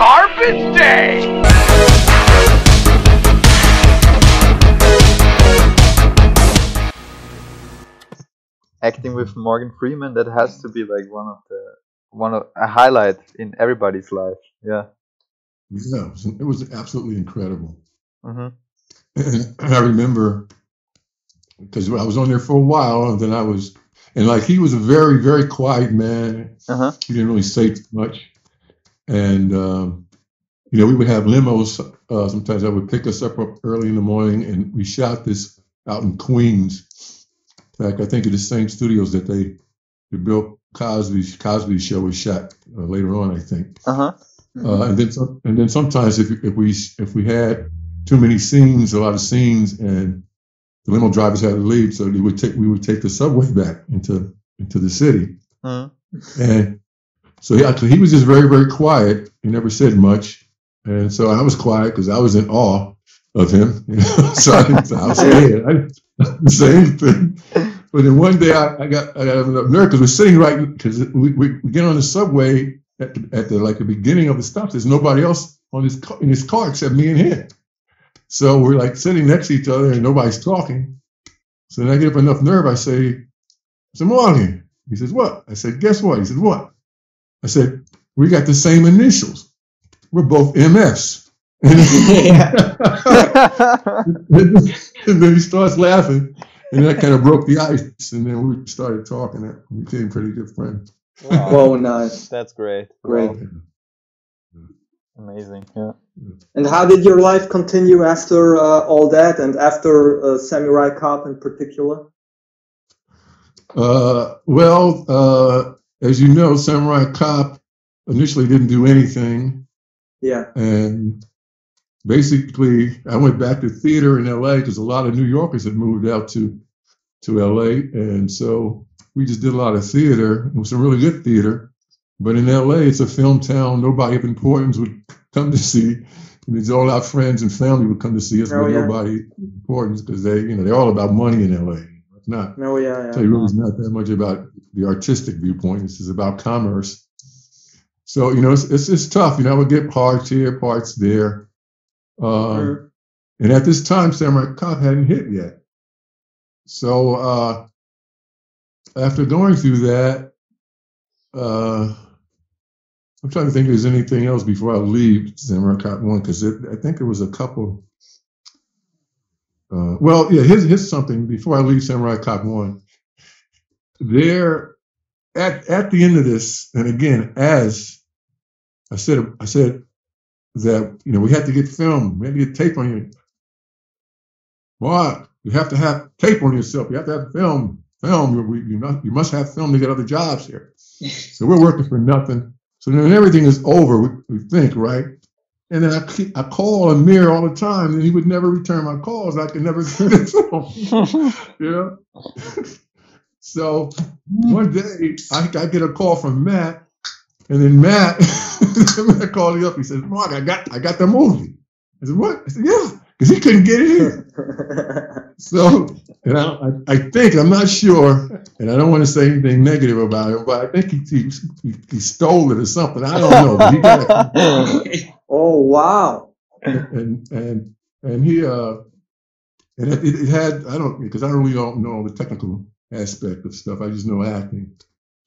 garbage day! acting with Morgan Freeman, that has to be like one of the one of a highlight in everybody's life. Yeah. Yeah, it was, it was absolutely incredible. hmm And I remember because I was on there for a while, and then I was, and like he was a very, very quiet man. Uh huh. He didn't really say too much, and um, you know we would have limos. Uh, sometimes I would pick us up, up early in the morning, and we shot this out in Queens. In fact, I think of the same studios that they, the Bill Cosby Cosby show was shot uh, later on. I think. Uh huh. Uh, and then some, and then sometimes if if we if we had too many scenes, a lot of scenes, and the limo drivers had to leave, so we would take we would take the subway back into into the city, hmm and so yeah, he was just very very quiet. He never said much, and so I was quiet because I was in awe of him. You know? so I didn't, was. I didn't say anything. But then one day I, I got I got enough nerve because we're sitting right because we, we, get on the subway at the, at the like the beginning of the stop. There's nobody else on his in his car except me and him. So we're like sitting next to each other and nobody's talking. So then I get up enough nerve. I say, I said, Morgan. He says, what? I said, guess what? He said, what? I said, we got the same initials. We're both MS. and then he starts laughing, and that kind of broke the ice. And then we started talking. and We became pretty good friends. Wow. Whoa, nice. That's great. Great. Wow. Amazing. Yeah. And how did your life continue after uh, all that and after uh, Samurai Cop in particular? Uh, well, uh, as you know, Samurai Cop initially didn't do anything, Yeah. and basically, I went back to theater in LA because a lot of New Yorkers had moved out to to LA, and so we just did a lot of theater. It was some really good theater, but in LA, it's a film town. Nobody of importance would come to see. And it's all our friends and family would come to see us, Oh, but yeah. nobody of importance because they, you know, they're all about money in LA. It's not. No, yeah, So yeah. it is not that much about the artistic viewpoint. This is about commerce. So you know, it's it's, it's tough. You know, I would get parts here, parts there. Um, Mhm. And at this time, Samurai Cop hadn't hit yet. So uh, after going through that, uh, I'm trying to think if there's anything else before I leave Samurai Cop One because I think there was a couple. Uh, well, yeah, here's, here's something before I leave Samurai Cop One. There, at at the end of this, and again, as I said, I said that you know we had to get film, we had to get tape on you. What? You have to have tape on yourself. You have to have film. Film. You, you must you must have film to get other jobs here. So we're working for nothing. So then everything is over, we, we think, right? And then I, I call Amir all the time, and he would never return my calls. I could never get film, you know? So one day, I, I get a call from Matt, and then Matt, Matt called me up. He says, Mark, I got, I got the movie. I said, what? I said, yeah, because he couldn't get it. So, and I, I, I think, I'm not sure, and I don't want to say anything negative about it, but I think he, he, he, stole it or something. I don't know. But he got it. oh, wow. and and and he uh and it, it had I don't because I don't really don't know the technical aspect of stuff. I just know acting,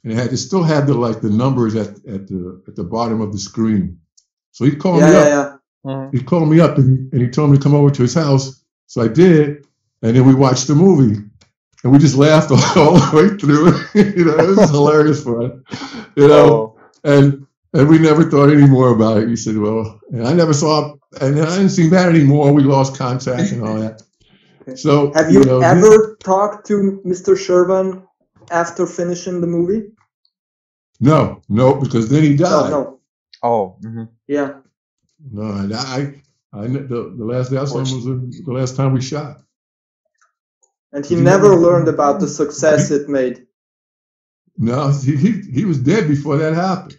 and it had it still had the like the numbers at at the at the bottom of the screen. So he called Yeah, me yeah, up. yeah. Mhm. He called me up and, and he told me to come over to his house. So I did, and then we watched the movie. And we just laughed all the way through. you know, it was hilarious for us. You know, Oh. and and we never thought any more about it. He said, "Well," and I never saw, and I didn't see Matt anymore. We lost contact and all that. So Have you, know, he- ever talked to Mr. Shervan after finishing the movie? no, no, because then he died. no. Oh. mhm. Yeah. No, and I, I, the, the last day I saw him was the, the last time we shot. And he Did never ever- learned about the success it made. No, he, he, he was dead before that happened.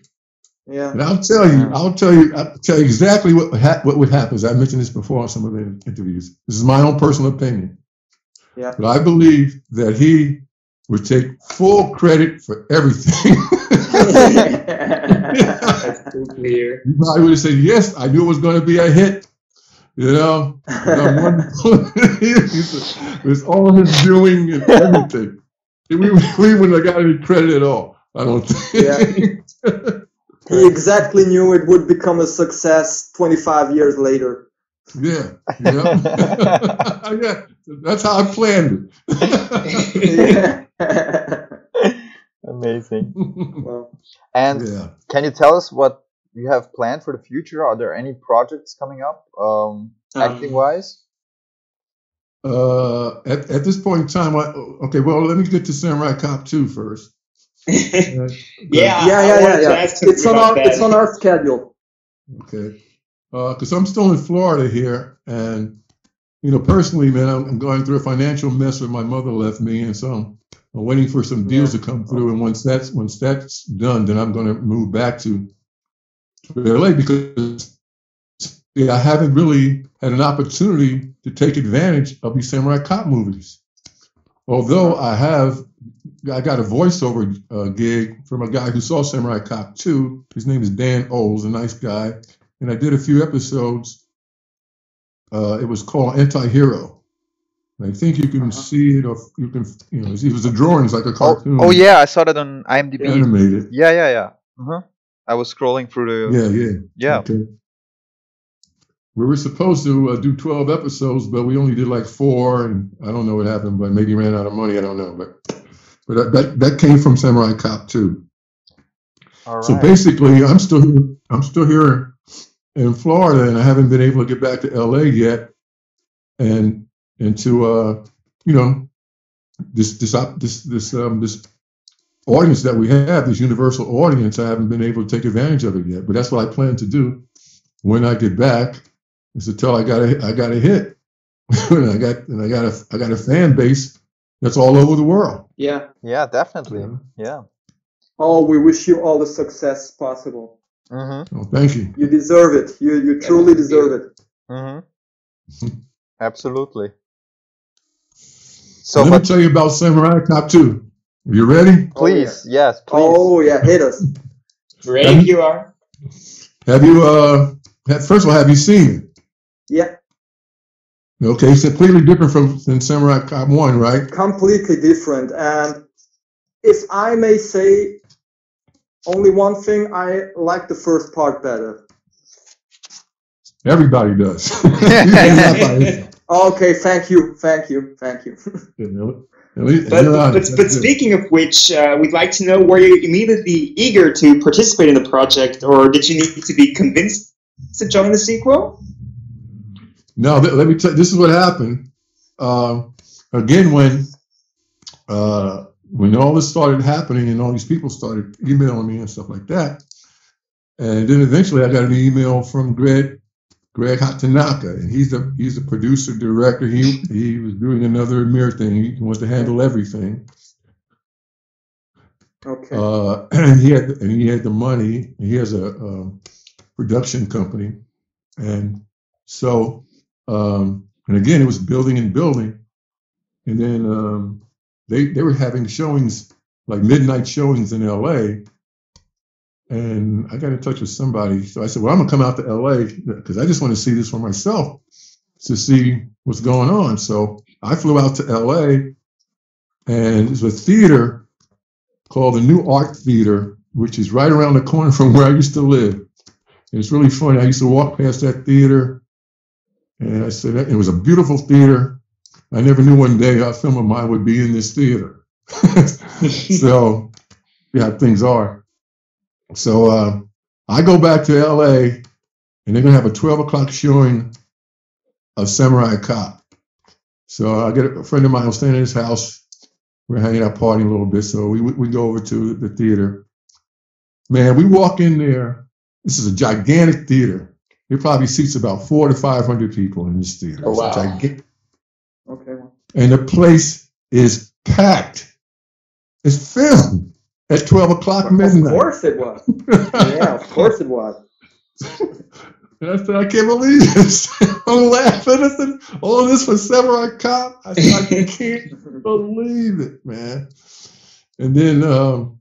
Yeah. And I'll tell you, I'll tell you, I'll tell you exactly what ha- what would happen. As I mentioned this before in some of the interviews. This is my own personal opinion. Yeah. But I believe that he would take full credit for everything. That's too clear. You probably would have said, yes, I knew it was going to be a hit. You know, I'm wonderful. it's all his doing and everything. We, we wouldn't have got any credit at all. I don't think. he exactly knew it would become a success 25 years later. Yeah, yeah. yeah. That's how I planned yeah. Amazing. well, And yeah. can you tell us what you have planned for the future? Are there any projects coming up, um, Um, acting wise? Uh, at, at this point in time, I, okay, well, let me get to Samurai Cop 2 first. Yeah, yeah, yeah, yeah, yeah. It's on our that. it's on our schedule. Okay. Uh, because I'm still in Florida here, and you know, personally, man, I'm, I'm going through a financial mess when my mother left me, and so I'm, I'm waiting for some deals to come through. And once that's once that's done, then I'm going to move back to, to LA because yeah, I haven't really had an opportunity to take advantage of these samurai cop movies. Although I have, I got a voiceover uh, gig from a guy who saw Samurai Cop 2. His name is Dan Oles, a nice guy and I did a few episodes. Uh, it was called Anti-Hero. I think you can Uh-huh. see it, or you can, you know, it was a drawing, it's like a Oh, cartoon. oh yeah, I saw that on IMDb. animated. Yeah, yeah, yeah. Uh-huh. I was scrolling through the. Yeah, yeah, Yeah. Okay. We were supposed to uh, do 12 episodes, but we only did like four, and I don't know what happened, but maybe ran out of money. I don't know, but but that that, that came from Samurai Cop 2. All right. So basically, I'm still here, I'm still here in Florida, and I haven't been able to get back to LA yet, and and to uh, you know this this this this um, this audience that we have, this universal audience, I haven't been able to take advantage of it yet. But that's what I plan to do when I get back, is to tell I got a I got a hit, and I got and I got a I got a fan base that's all over the world. Yeah. yeah, definitely. Yeah. Yeah. Oh, we wish you all the success possible. Mm-hmm. Oh, thank you. You deserve it. You you truly deserve it. Mm-hmm. Absolutely. So, Let me tell you about Samurai Cop 2. Are you ready? please, yes, please. Oh yeah, hit us. Ready you are. Have you, uh, have, first of all, have you seen it? Yeah, Okay, it's completely different from than Samurai Cop 1, right? completely different. And if I may say only one thing, I like the first part better. Everybody does. Okay, thank you, thank you, thank you. You least- But, you're but, but speaking of which, uh, we'd like to know were you immediately eager to participate in the project, or did you need to be convinced to join the sequel? No, let me tell you, this is what happened. Um, again, when uh, when all this started happening and all these people started emailing me and stuff like that, and then eventually I got an email from Greg Greg Hatanaka, and he's the he's the producer director. He he was doing another Amir thing. He wants to handle everything. Okay. Uh, and he had and he had the money. He has a, um production company, and so um, and again it was building and building, and then um, they they were having showings like midnight showings in L.A. And I got in touch with somebody, so I said, "Well, I'm gonna come out to L.A. because I just want to see this for myself to see what's going on." So I flew out to L.A. and there's a theater called the Nuart Theater, which is right around the corner from where I used to live. And it's really funny. I used to walk past that theater, and I said it was a beautiful theater. I never knew one day a film of mine would be in this theater. so, yeah, things are. So uh, I go back to LA, and they're gonna have a 12 o'clock showing of Samurai Cop. So I get a friend of mine was staying at his house. We're hanging out, partying a little bit. So we we go over to the theater. Man, we walk in there. This is a gigantic theater. It probably seats about four to five hundred people in this theater. Oh, It's a wow. giga- Okay. and the place is packed. It's filled at twelve o'clock midnight. Of course it was. Yeah, of course it was. And I said, I can't believe this. I'm laughing. I said, all this for Samurai Cop? I said, I can't believe it, man. And then um,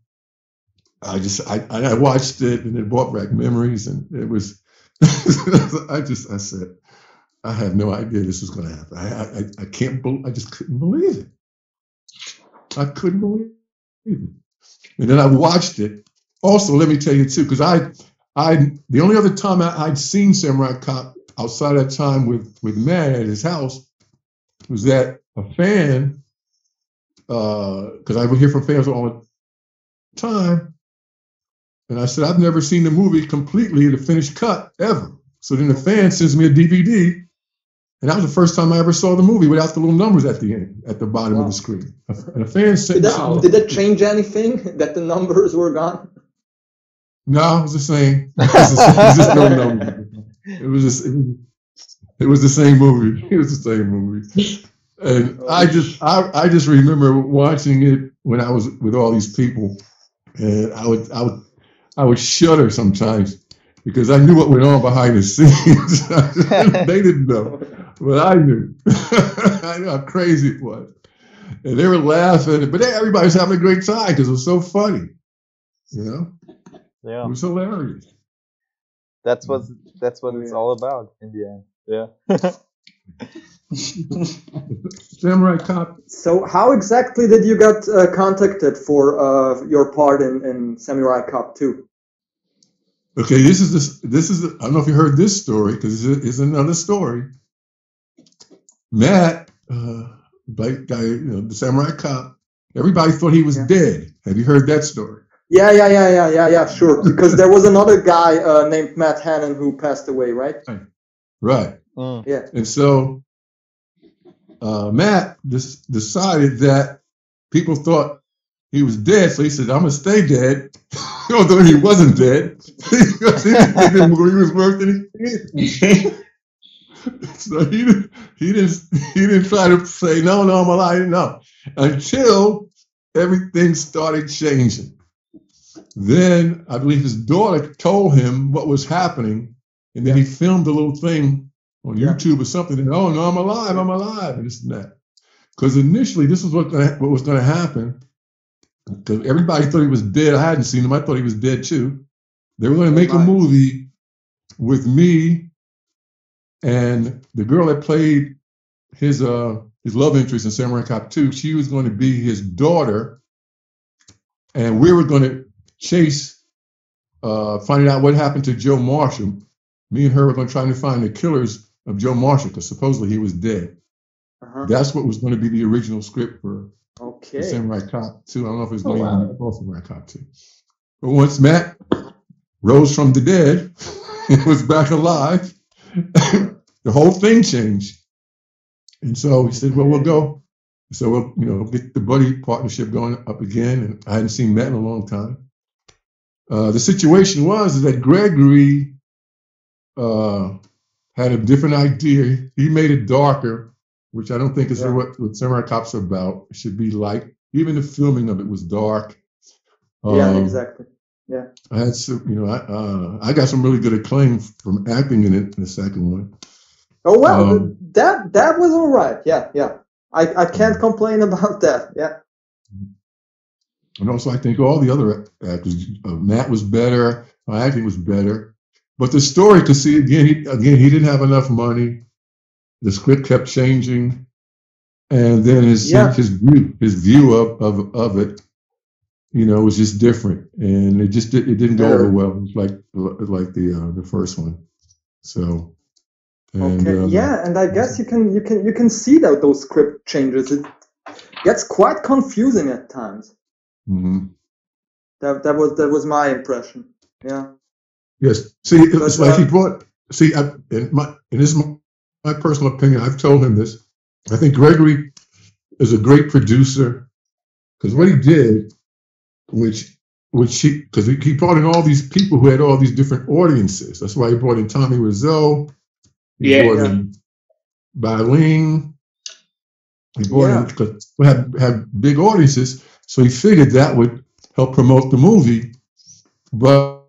I just I, I watched it and it brought back memories and it was I just I said I had no idea this was going to happen. I I, I can't believe I just couldn't believe it. I couldn't believe it. And then I watched it. Also, let me tell you too, because I I the only other time I, I'd seen Samurai Cop outside that time with with Matt at his house was that a fan uh, because I would hear from fans all the time. And I said, I've never seen the movie completely, the finished cut, ever. So then the fan sends me a DVD. And that was the first time I ever saw the movie without the little numbers at the end, at the bottom of the screen. And a fan sent Did that, did that change anything that the numbers were gone? No, it was the same. It was, the, it was just no number. It was just, it was, it was the same movie. It was the same movie. And I just, I, I just remember watching it when I was with all these people, and I would, I would, I would shudder sometimes because I knew what went on behind the scenes. they didn't know, but I knew. I knew how crazy it was, and they were laughing, but they, everybody was having a great time because it was so funny. You know, Yeah, it was hilarious. that's what mm-hmm. that's what Oh, it's all about in the end. Yeah. Samurai Cop. So how exactly did you get uh, contacted for uh, your part in, in Samurai Cop 2? Okay, this is this. This is. I don't know if you heard this story because it's, it's another story. Matt, uh, black guy, you know, the Samurai Cop. Everybody thought he was Yeah. dead. Have you heard that story? Yeah, yeah, yeah, yeah, yeah, yeah, sure. Because there was another guy uh, named Matt Hannon who passed away, right? Right. Mm. Yeah. And so uh, Matt dis- decided that people thought he was dead, so he said, "I'm gonna stay dead," although he wasn't dead. because he didn't he was worth anything. So he didn't, he didn't he didn't try to say no, no, I'm alive. No, until everything started changing. Then I believe his daughter told him what was happening, and then he filmed a little thing on Yeah. YouTube or something. And oh no, I'm alive, I'm alive, and this and that. Because initially this was what gonna, what was going to happen. Because everybody thought he was dead. I hadn't seen him. I thought he was dead too. They were going to make a movie with me and the girl that played his uh his love interest in Samurai Cop 2, she was going to be his daughter, and we were going to chase uh finding out what happened to Joe Marshall. Me and her were going to try to find the killers of Joe Marshall because supposedly he was dead. Uh-huh. That's what was going to be the original script for Okay. the Samurai Cop 2. I don't know if it was Oh, going wow. to be called Samurai Cop 2. But once Matt rose from the dead and was back alive, the whole thing changed. And so he said, Well, we'll go. So we'll, you know, get the buddy partnership going up again. And I hadn't seen Matt in a long time. Uh, the situation was that Gregory uh, had a different idea. He made it darker, which I don't think is Yeah. what, what Samurai Cops are about. It should be like Even the filming of it was dark. yeah, Um, exactly. Yeah. I had some, you know, I, uh, I got some really good acclaim from acting in it in the second one. Oh well, um, that that was all right. Yeah, yeah. I, I can't complain about that. Yeah. And also, I think all the other actors, uh, Matt was better, my acting was better. But the story, because see, again, he, again, he didn't have enough money. The script kept changing, and then his Yeah. his view his view of, of of it, you know, was just different, and it just did, it didn't go over well. Like like the uh, the first one. So, and, Okay. um, yeah, and I guess you can you can you can see that those script changes. It gets quite confusing at times. mhm. That that was that was my impression. Yeah. Yes. See, it's But, like he brought. See, I, in my, and this is my, my personal opinion. I've told him this. I think Gregory is a great producer because what he did, which, which he, because he, he brought in all these people who had all these different audiences. That's why he brought in Tommy Wiseau. He Yeah. brought in Bai Ling. He brought Yeah. in because we had had big audiences, so he figured that would help promote the movie. But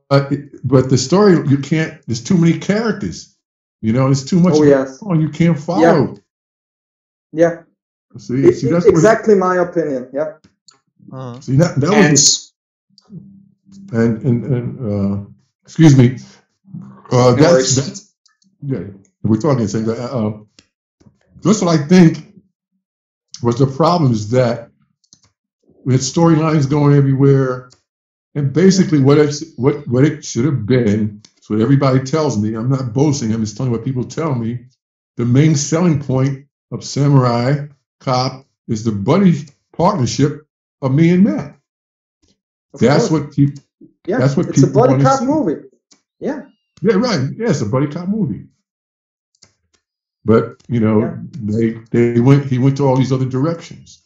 but the story you can't. There's too many characters. You know, there's too much. Oh yes. going on, You can't follow. Yeah. See, I- see that's what- exactly my opinion. Yeah. Mhm. see that that and was and and, and uh, excuse me, uh, that's, that's yeah. We're talking things. Uh, uh, that's what I think was the problem is that we had storylines going everywhere, and basically what it what what it should have been. It's what everybody tells me. I'm not boasting. I'm just telling what people tell me. The main selling point of Samurai Cop is the buddy partnership of me and Matt. Of That's course. what people. Yeah, that's what it's a buddy cop see. movie. Yeah, Yeah, right. Yeah, it's a buddy cop movie. But you know, Yeah. they they went. He went to all these other directions,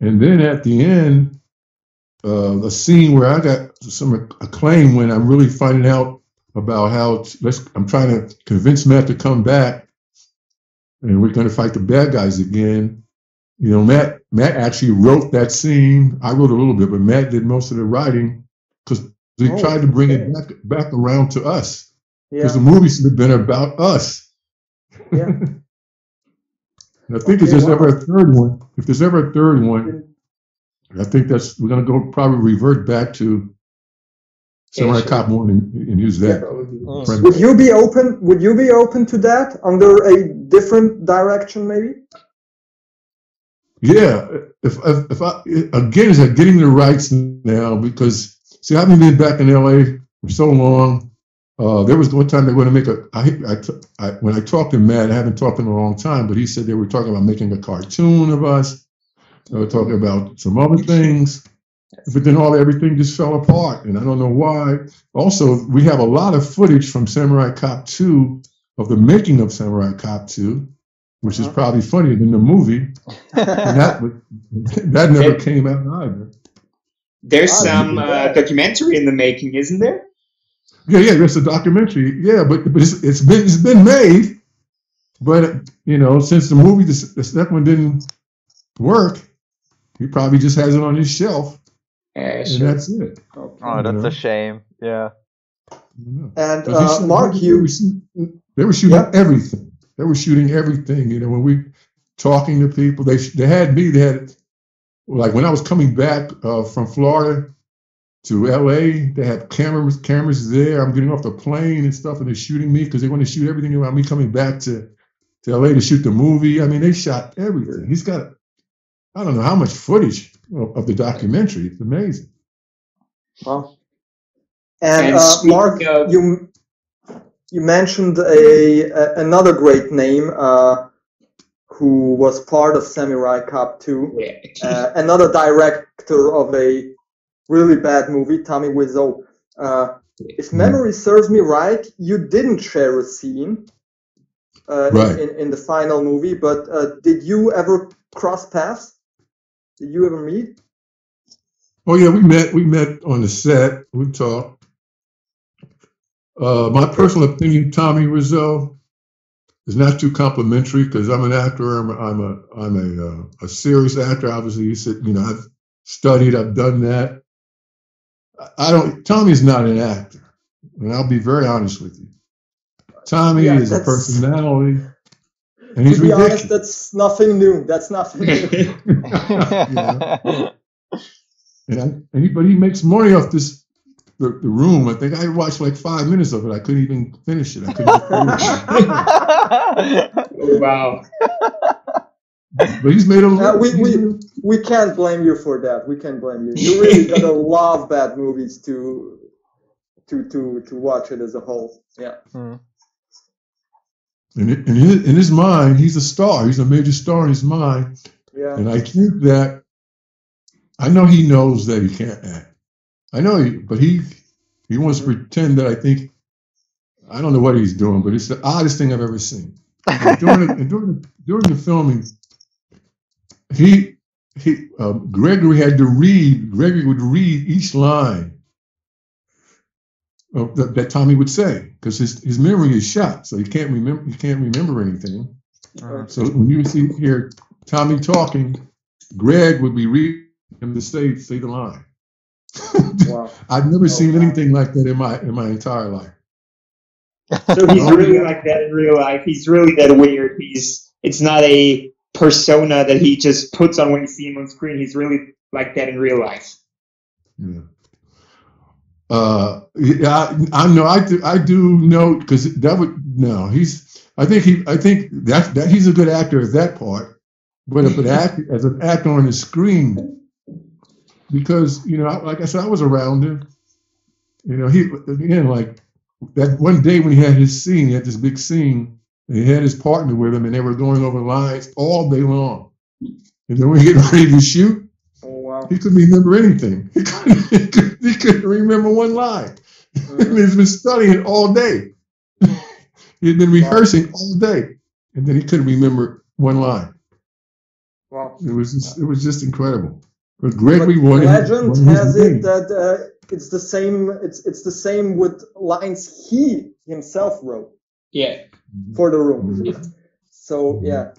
and then at the end, uh, a scene where I got some acclaim when I'm really finding out about how. I'm trying to convince Matt to come back, and we're going to fight the bad guys again. You know, Matt Matt actually wrote that scene. I wrote a little bit, but Matt did most of the writing because he Oh, tried to bring okay. it back back around to us yeah. because the movie should have been about us. Yeah. And I think if Okay, there's wow. ever a third one, if there's ever a third one, I think that's we're gonna go probably revert back to Samurai sure. Cop one and, and use that. Mm. premise. Would you be open? Would you be open to that under a different direction, maybe? Yeah, if if, if I again is that getting the rights now because see I haven't been back in LA for so long. Uh, there was one time they were going to make a. I, I, t- I when I talked to Matt, I haven't talked to him in a long time, but he said they were talking about making a cartoon of us. They were talking about some other things, but then all everything just fell apart, and I don't know why. Also, we have a lot of footage from Samurai Cop Two of the making of Samurai Cop Two, which is Uh-huh. probably funnier than the movie. That that never came out either. There's Ah, some uh, documentary in the making, isn't there? Yeah, yeah, that's a documentary. Yeah, but but it's, it's been it's been made, but you know since the movie the, the second one didn't work, he probably just has it on his shelf, Uh, and that's it. Okay. Oh, that's Yeah. a shame. Yeah. Yeah. And uh, shot- Mark, they, you were shooting, they were shooting Yeah. everything. They were shooting everything. You know, when we talking to people, they they had me. They had like when I was coming back uh, from Florida to L.A. They had cameras cameras there. I'm getting off the plane and stuff, and they're shooting me because they want to shoot everything around me coming back to to L.A. to shoot the movie. I mean, they shot everything. He's got I don't know how much footage of, of the documentary. It's amazing. well, and, And uh, Mark, of- you you mentioned a, a another great name uh, who was part of Samurai Cop 2. Yeah. uh, another director of a really bad movie, Tommy Wiseau. Uh, if memory serves me right, you didn't share a scene uh, Right. in, in the final movie, but uh, did you ever cross paths? Did you ever meet? Oh yeah, we met. We met on the set. We talked. Uh, my personal opinion, Tommy Wiseau, is not too complimentary because I'm an actor. I'm, I'm a I'm a uh, a serious actor. Obviously, you said you know I've studied. I've done that. I- don't. Tommy's not an actor, and I'll be very honest with you. Tommy Yeah, is a personality, and to be honest, that's nothing new. That's nothing new. Yeah. And, I, and he, but he makes money off this the, the room. I think I watched like five minutes of it. I couldn't even finish it. I couldn't. finish it. wow. but he's made a. Uh, we- we- we can't blame you for that. We can't blame you. You really gotta love bad movies to to to to watch it as a whole. Yeah. Hmm. In, in, his, in his mind, he's a star. He's a major star in his mind. Yeah. And I think that I know he knows that he can't act. I know he, but he he wants to pretend that I think I don't know what he's doing, but it's the oddest thing I've ever seen. And during the, and during the, during the filming, he he um, Gregory had to read. Gregory would read each line of that, that Tommy would say because his his memory is shot, so he can't remember he can't remember anything. Mhm. So when you see hear Tommy talking, Greg would be reading him to say say the line. Wow. I've never Oh, seen wow. anything like that in my in my entire life. So he's really like that in real life. He's really that weird. He's it's not a persona that he just puts on when you see him on screen. He's really like that in real life. Yeah. Uh, yeah, I, I know. I do. I do know because that would no. He's. I think he. I think that that he's a good actor at that part, but if an act as an actor on the screen, because you know, like I said, I was around him. You know, he again like that one day when he had his scene, he had this big scene, and he had his partner with him, and they were going over lines all day long. And then we get ready to shoot, wow. he couldn't remember anything. He couldn't, he couldn't, he couldn't remember one line. and he's been studying all day. He'd been rehearsing all day, and then he couldn't remember one line. Wow. It was just, it was just incredible. But Gregory But wanted legend wanted has it that uh, it's the same. It's it's the same with lines he himself wrote Yeah. for the room. Mhm. So yeah,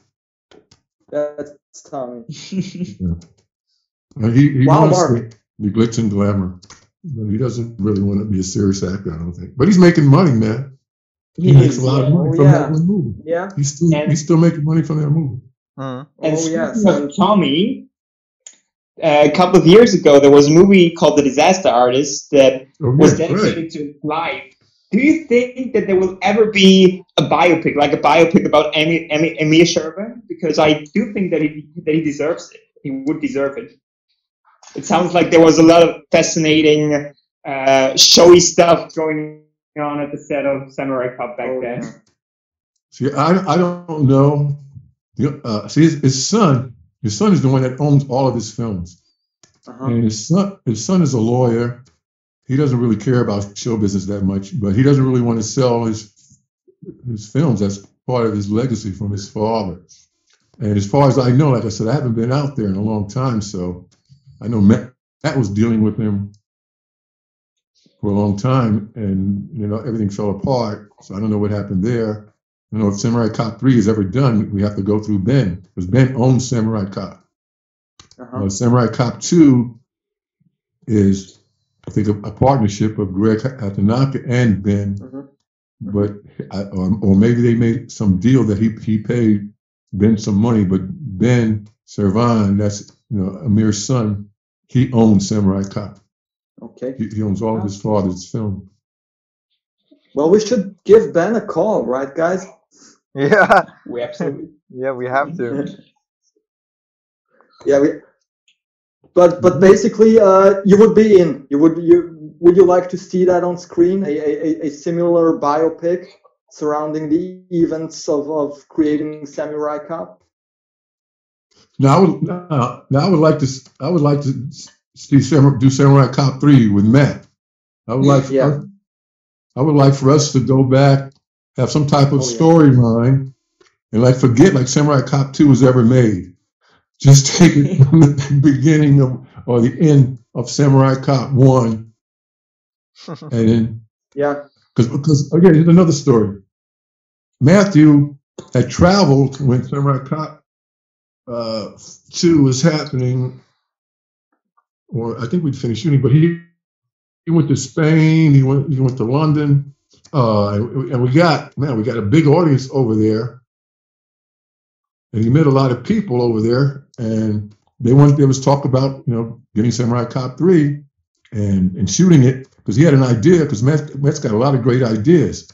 that's Tommy. Uh, he he Wow, wants Mark. the, the glitz and glamour. But he doesn't really want to be a serious actor, I don't think. But he's making money, man. He, He makes is, a lot of money Oh, from yeah. that one movie. Yeah. He's still And- he's still making money from that movie. Mm. And Oh, speaking yes, of and- Tommy, uh, a couple of years ago, there was a movie called The Disaster Artist that Oh, was yeah, dedicated right. to life. Do you think that there will ever be a biopic, like a biopic about Amy, Amy, Amir Shervan? Because I do think that he, that he deserves it. He would deserve it. It sounds like there was a lot of fascinating, uh, showy stuff going on at the set of Samurai Cop back Oh, then. yeah. See, I, I don't know. Uh, see, his, his son, his son is the one that owns all of his films, Uh-huh. and his son, his son is a lawyer. He doesn't really care about show business that much, but he doesn't really want to sell his his films. That's part of his legacy from his father. And as far as I know, like I said, I haven't been out there in a long time, so I know Matt, Matt was dealing with him for a long time, and you know everything fell apart. So I don't know what happened there. I don't know if Samurai Cop 3 is ever done. We have to go through Ben because Ben owns Samurai Cop. Uh-huh. Uh, Samurai Cop 2 is, I think, a, a partnership of Greg Hatanaka and Ben. Mhm. But I, or, or maybe they made some deal that he he paid Ben some money, but Ben Shervan, that's you know Amir's son, he owns Samurai Cop. Okay. He, he owns all of his father's film. Well, we should give Ben a call, right, guys? Yeah, We absolutely. yeah, we have to. yeah, we. But but basically, uh, you would be in. You would you would you like to see that on screen? A a, a- a similar biopic surrounding the events of, of creating Samurai Cop. Now I would now, now I would like to I would like to see Samurai, do Samurai Cop three with Matt. I would like Yeah. I would like for us to go back, have some type of Oh, yeah. storyline, and like forget like Samurai Cop two was ever made. Just take it from the beginning of or the end of Samurai Cop one, and then Yeah. because because again, here's another story. Matthew had traveled when Samurai Cop uh, two was happening, or I think we'd finished shooting, but he he went to Spain, he went he went to London, uh, and, we got man, we got a big audience over there, and he met a lot of people over there, and they wanted there was talk about you know getting Samurai Cop three, and and shooting it because he had an idea because Matt, Matt's got a lot of great ideas,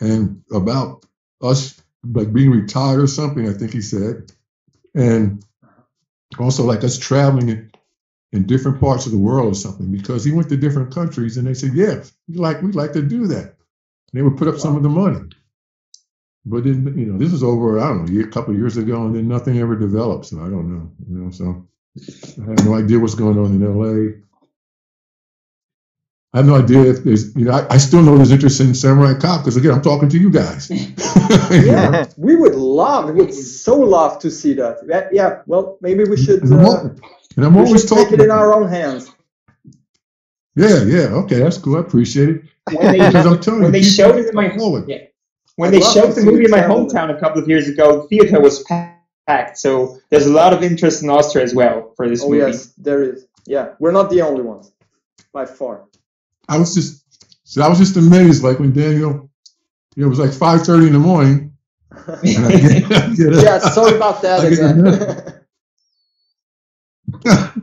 and about us like being retired or something. I think he said, and also like us traveling in, in different parts of the world or something because he went to different countries and they said, yeah, we like we'd like to do that. And they would put up some of the money. But then, you know, this was over, I don't know, a year- couple of years ago, and then nothing ever developed. So I don't know, you know, so I have no idea what's going on in LA. I have no idea if there's, you know, I, I still know there's interest in Samurai Cop because again, I'm talking to you guys. You know? Yeah, we would love, we would so love to see that. Yeah, yeah well, maybe we should, And I'm, uh, and I'm always should talking. take it in our own hands. Yeah, yeah, okay, that's cool. I appreciate it. When they, Because I'm telling when you, they showed it in my forward. yeah. when I'd they showed the movie in my travel hometown a couple of years ago, the theater was packed. So there's a lot of interest in Austria as well for this Oh movie. yes, there is. Yeah, we're not the only ones, by far. I was just, so I was just amazed, like when Daniel, you know, it was like five thirty in the morning, and I get, I get up, yeah, sorry about that again.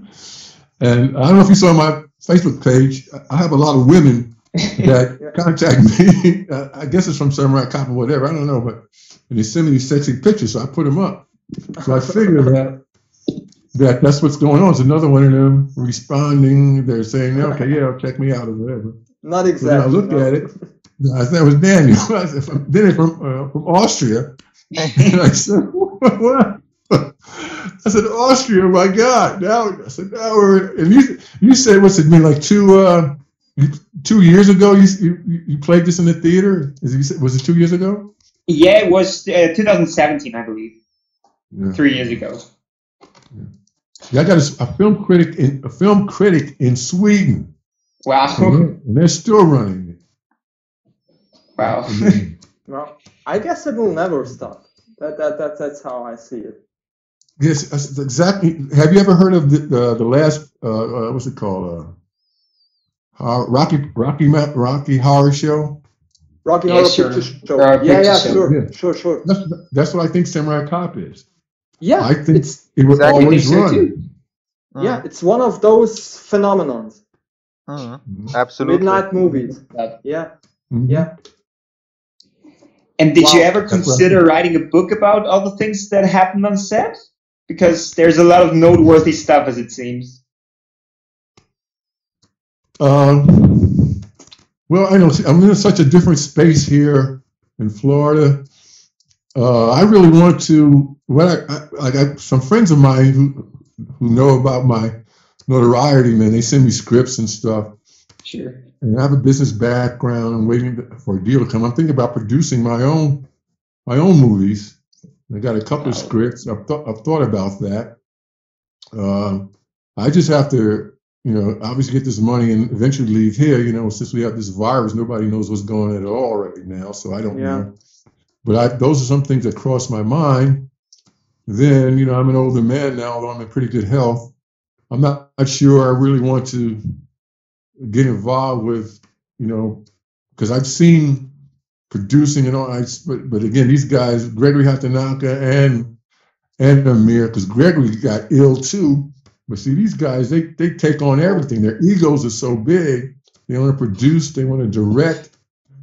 and I don't know if you saw my Facebook page, I have a lot of women that contact me. I guess it's from Samurai Cop or whatever. I don't know, but and they send me these sexy pictures, so I put them up. So I figure that that that's what's going on. It's another one of them responding. They're saying, "Okay, yeah, check me out or whatever." Not exactly. then I looked no. at it. I said, "It was Daniel." I said, from, it's from uh, from Austria. And I said, "What?" I said, "Austria, my God!" Now I said, "Now we're." And you you said what's it mean, like two uh two years ago? You you, you played this in the theater? Is it, was it two years ago? Yeah, it was uh, 2017, I believe, Yeah. three years ago. Yeah, I got a, a film critic in a film critic in Sweden, Wow, and they're, and they're still running. Wow. No, I guess it will never stop. That, that, that, that's how I see it. Yes, exactly. Have you ever heard of the the, the last uh, uh, what's it called? Uh, Hor- Rocky Rocky Rocky Horror Show. Rocky Yeah, Horror sure. Picture Show. Horror yeah, yeah, Show. sure, Yeah. sure, sure. That's that's what I think Samurai Cop is. Yeah, I think it's it would Exactly. always I think so run. too. Yeah, it's one of those phenomenons. mm, Mhm. absolutely. Midnight movies. Yeah, Mhm. yeah. And did you ever consider writing a book about all the things that happened on set? Because there's a lot of noteworthy stuff, as it seems. Um, well, I know I'm in such a different space here in Florida. Uh, I really want to. What I, I like, I, some friends of mine who who know about my notoriety, man, they send me scripts and stuff. Sure. And I have a business background. I'm waiting for a deal to come. I'm thinking about producing my own my own movies. I got a couple of scripts. I've thought I've thought about that. Um, I just have to, you know, obviously get this money and eventually leave here. You know, since we have this virus, nobody knows what's going on at all right now. So I don't Yeah. know. But I, those are some things that cross my mind. Then, you know, I'm an older man now, although I'm in pretty good health. I'm not, not sure I really want to get involved with, you know, because I've seen producing and all. I, but, but again, these guys, Gregory Hatanaka and and Amir, because Gregory got ill too. But see, these guys, they they take on everything. Their egos are so big. They want to produce. They want to direct.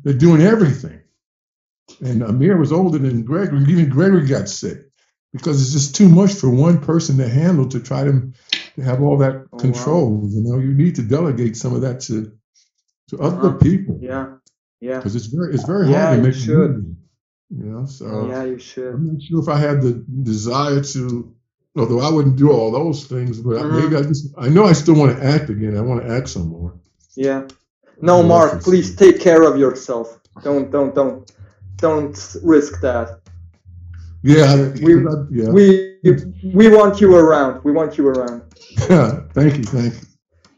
They're doing everything. And Amir was older than Gregory. Even Gregory got sick because it's just too much for one person to handle to try to, to have all that wow. control. You know, you need to delegate some of that to to other Uh-huh. people Yeah, yeah, because it's very it's very Yeah, hard to you make a should. You know, so yeah. You should. I'm not sure if I had the desire to. Although I wouldn't do all those things, but Mhm. maybe I just I know I still want to act again. I want to act some more. Yeah. No, Mark, please take care of yourself. Don't, don't, don't, don't risk that. Yeah, We- yeah. We, we want you around. We want you around. Yeah, thank you, thank you.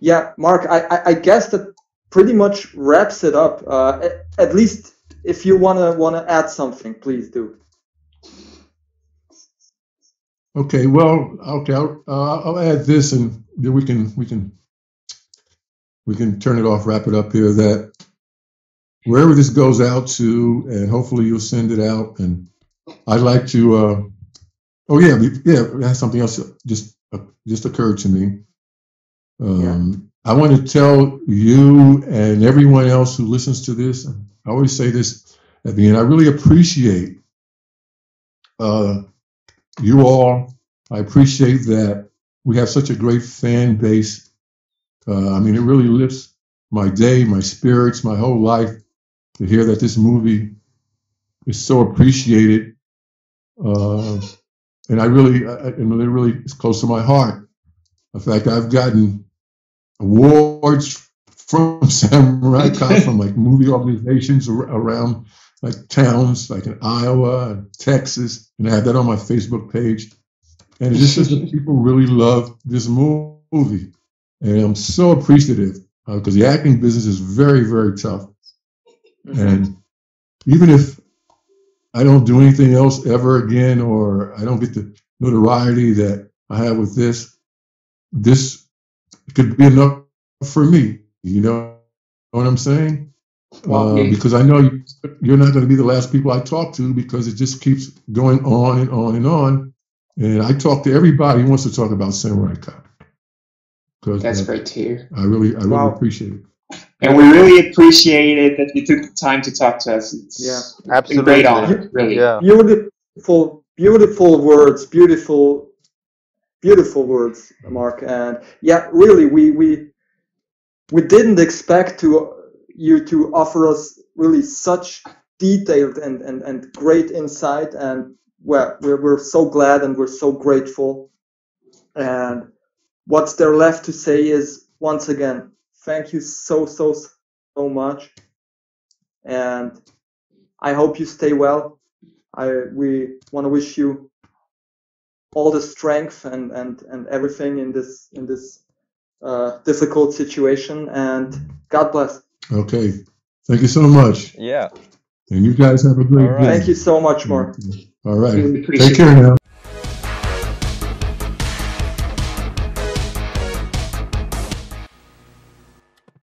Yeah, Mark, I, I, I guess that pretty much wraps it up. Uh, at, at least if you wanna wanna add something, please do. Okay, well, okay, I'll, uh, I'll add this, and we can we can we can turn it off, wrap it up here. That wherever this goes out to, and hopefully you'll send it out. And I'd like to. Uh, oh yeah, yeah. Something else just uh, just occurred to me. Um, I want to tell you and everyone else who listens to this. I always say this at the end. I really appreciate. Uh, you all. I appreciate that we have such a great fan base. Uh, I mean, it really lifts my day, my spirits, my whole life to hear that this movie is so appreciated. Uh, and I really, I, and it really is close to my heart. In fact, I've gotten awards from Samurai Cop from like movie organizations ar- around like towns like in Iowa and Texas, and I have that on my Facebook page. And it's just that people really love this movie, and I'm so appreciative because the acting business is very, very tough. And even if I don't do anything else ever again, or I don't get the notoriety that I have with this, this could be enough for me. You know what I'm saying? Uh, because I know you, you're not going to be the last people I talk to because it just keeps going on and on and on. And I talk to everybody who wants to talk about Samurai Cop. That's great to hear. I really, I really Wow. appreciate it. And we really appreciate it that you took the time to talk to us. It's Yeah. a Absolutely. great honor, really. Yeah. beautiful beautiful words beautiful beautiful words mark and yeah really we we we didn't expect to you to offer us really such detailed and and, and great insight and well we're, we're so glad and we're so grateful and what's there left to say is once again thank you so so so much and i hope you stay well I we want to wish you all the strength and and and everything in this in this uh, difficult situation. And God bless. Okay. Thank you so much. Yeah. And you guys have a great All right. day. Thank you so much, Mark. All right. Take care now.